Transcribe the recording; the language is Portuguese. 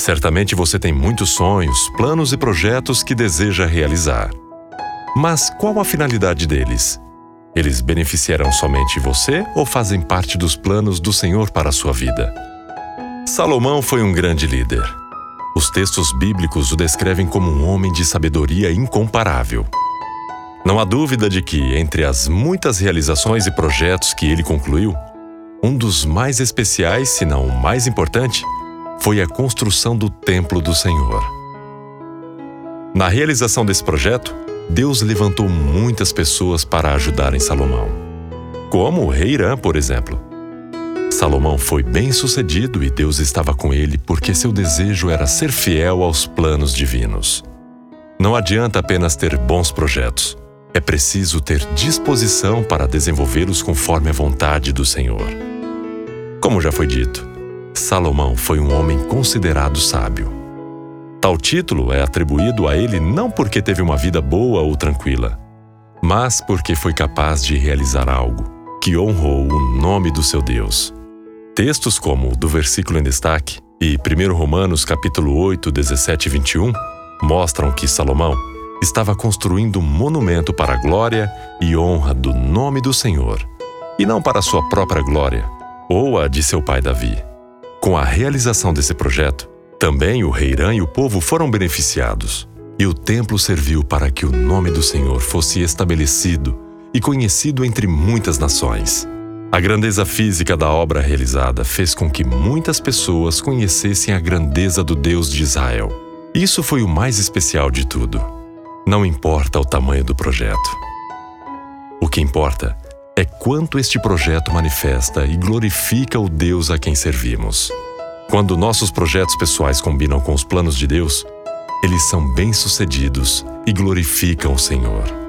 Certamente você tem muitos sonhos, planos e projetos que deseja realizar. Mas qual a finalidade deles? Eles beneficiarão somente você ou fazem parte dos planos do Senhor para a sua vida? Salomão foi um grande líder. Os textos bíblicos o descrevem como um homem de sabedoria incomparável. Não há dúvida de que, entre as muitas realizações e projetos que ele concluiu, um dos mais especiais, se não o mais importante, foi a construção do Templo do Senhor. Na realização desse projeto, Deus levantou muitas pessoas para ajudarem Salomão, como o rei Irã, por exemplo. Salomão foi bem sucedido e Deus estava com ele porque seu desejo era ser fiel aos planos divinos. Não adianta apenas ter bons projetos. É preciso ter disposição para desenvolvê-los conforme a vontade do Senhor. Como já foi dito, Salomão foi um homem considerado sábio. Tal título é atribuído a ele não porque teve uma vida boa ou tranquila, mas porque foi capaz de realizar algo que honrou o nome do seu Deus. Textos como o do versículo em destaque e 1 Romanos capítulo 8, 17 e 21 mostram que Salomão estava construindo um monumento para a glória e honra do nome do Senhor, e não para sua própria glória ou a de seu pai Davi. Com a realização desse projeto, também o rei Irã e o povo foram beneficiados, e o templo serviu para que o nome do Senhor fosse estabelecido e conhecido entre muitas nações. A grandeza física da obra realizada fez com que muitas pessoas conhecessem a grandeza do Deus de Israel. Isso foi o mais especial de tudo. Não importa o tamanho do projeto. O que importa é quanto este projeto manifesta e glorifica o Deus a quem servimos. Quando nossos projetos pessoais combinam com os planos de Deus, eles são bem-sucedidos e glorificam o Senhor.